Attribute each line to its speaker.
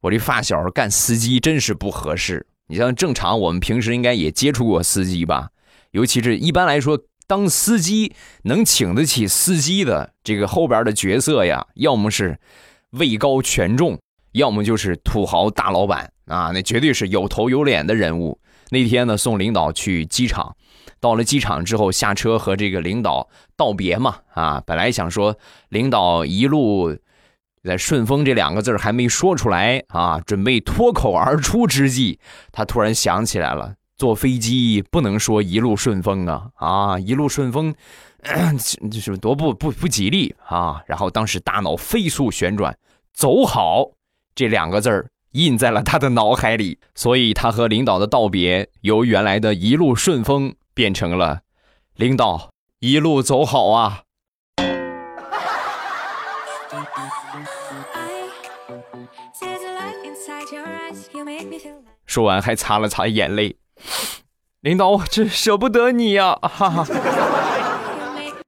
Speaker 1: 我这发小干司机真是不合适。你像正常，我们平时应该也接触过司机吧？尤其是一般来说，当司机能请得起司机的这个后边的角色呀，要么是位高权重，要么就是土豪大老板啊，那绝对是有头有脸的人物。那天呢，送领导去机场，到了机场之后下车和这个领导道别嘛，啊，本来想说领导一路在顺风这两个字还没说出来啊，准备脱口而出之际，他突然想起来了，坐飞机不能说一路顺风啊，啊，一路顺风，这是多不不不吉利啊！然后当时大脑飞速旋转，走好这两个字儿。印在了他的脑海里，所以他和领导的道别由原来的一路顺风变成了“领导一路走好啊”。说完还擦了擦眼泪，领导我真舍不得你呀！哈哈。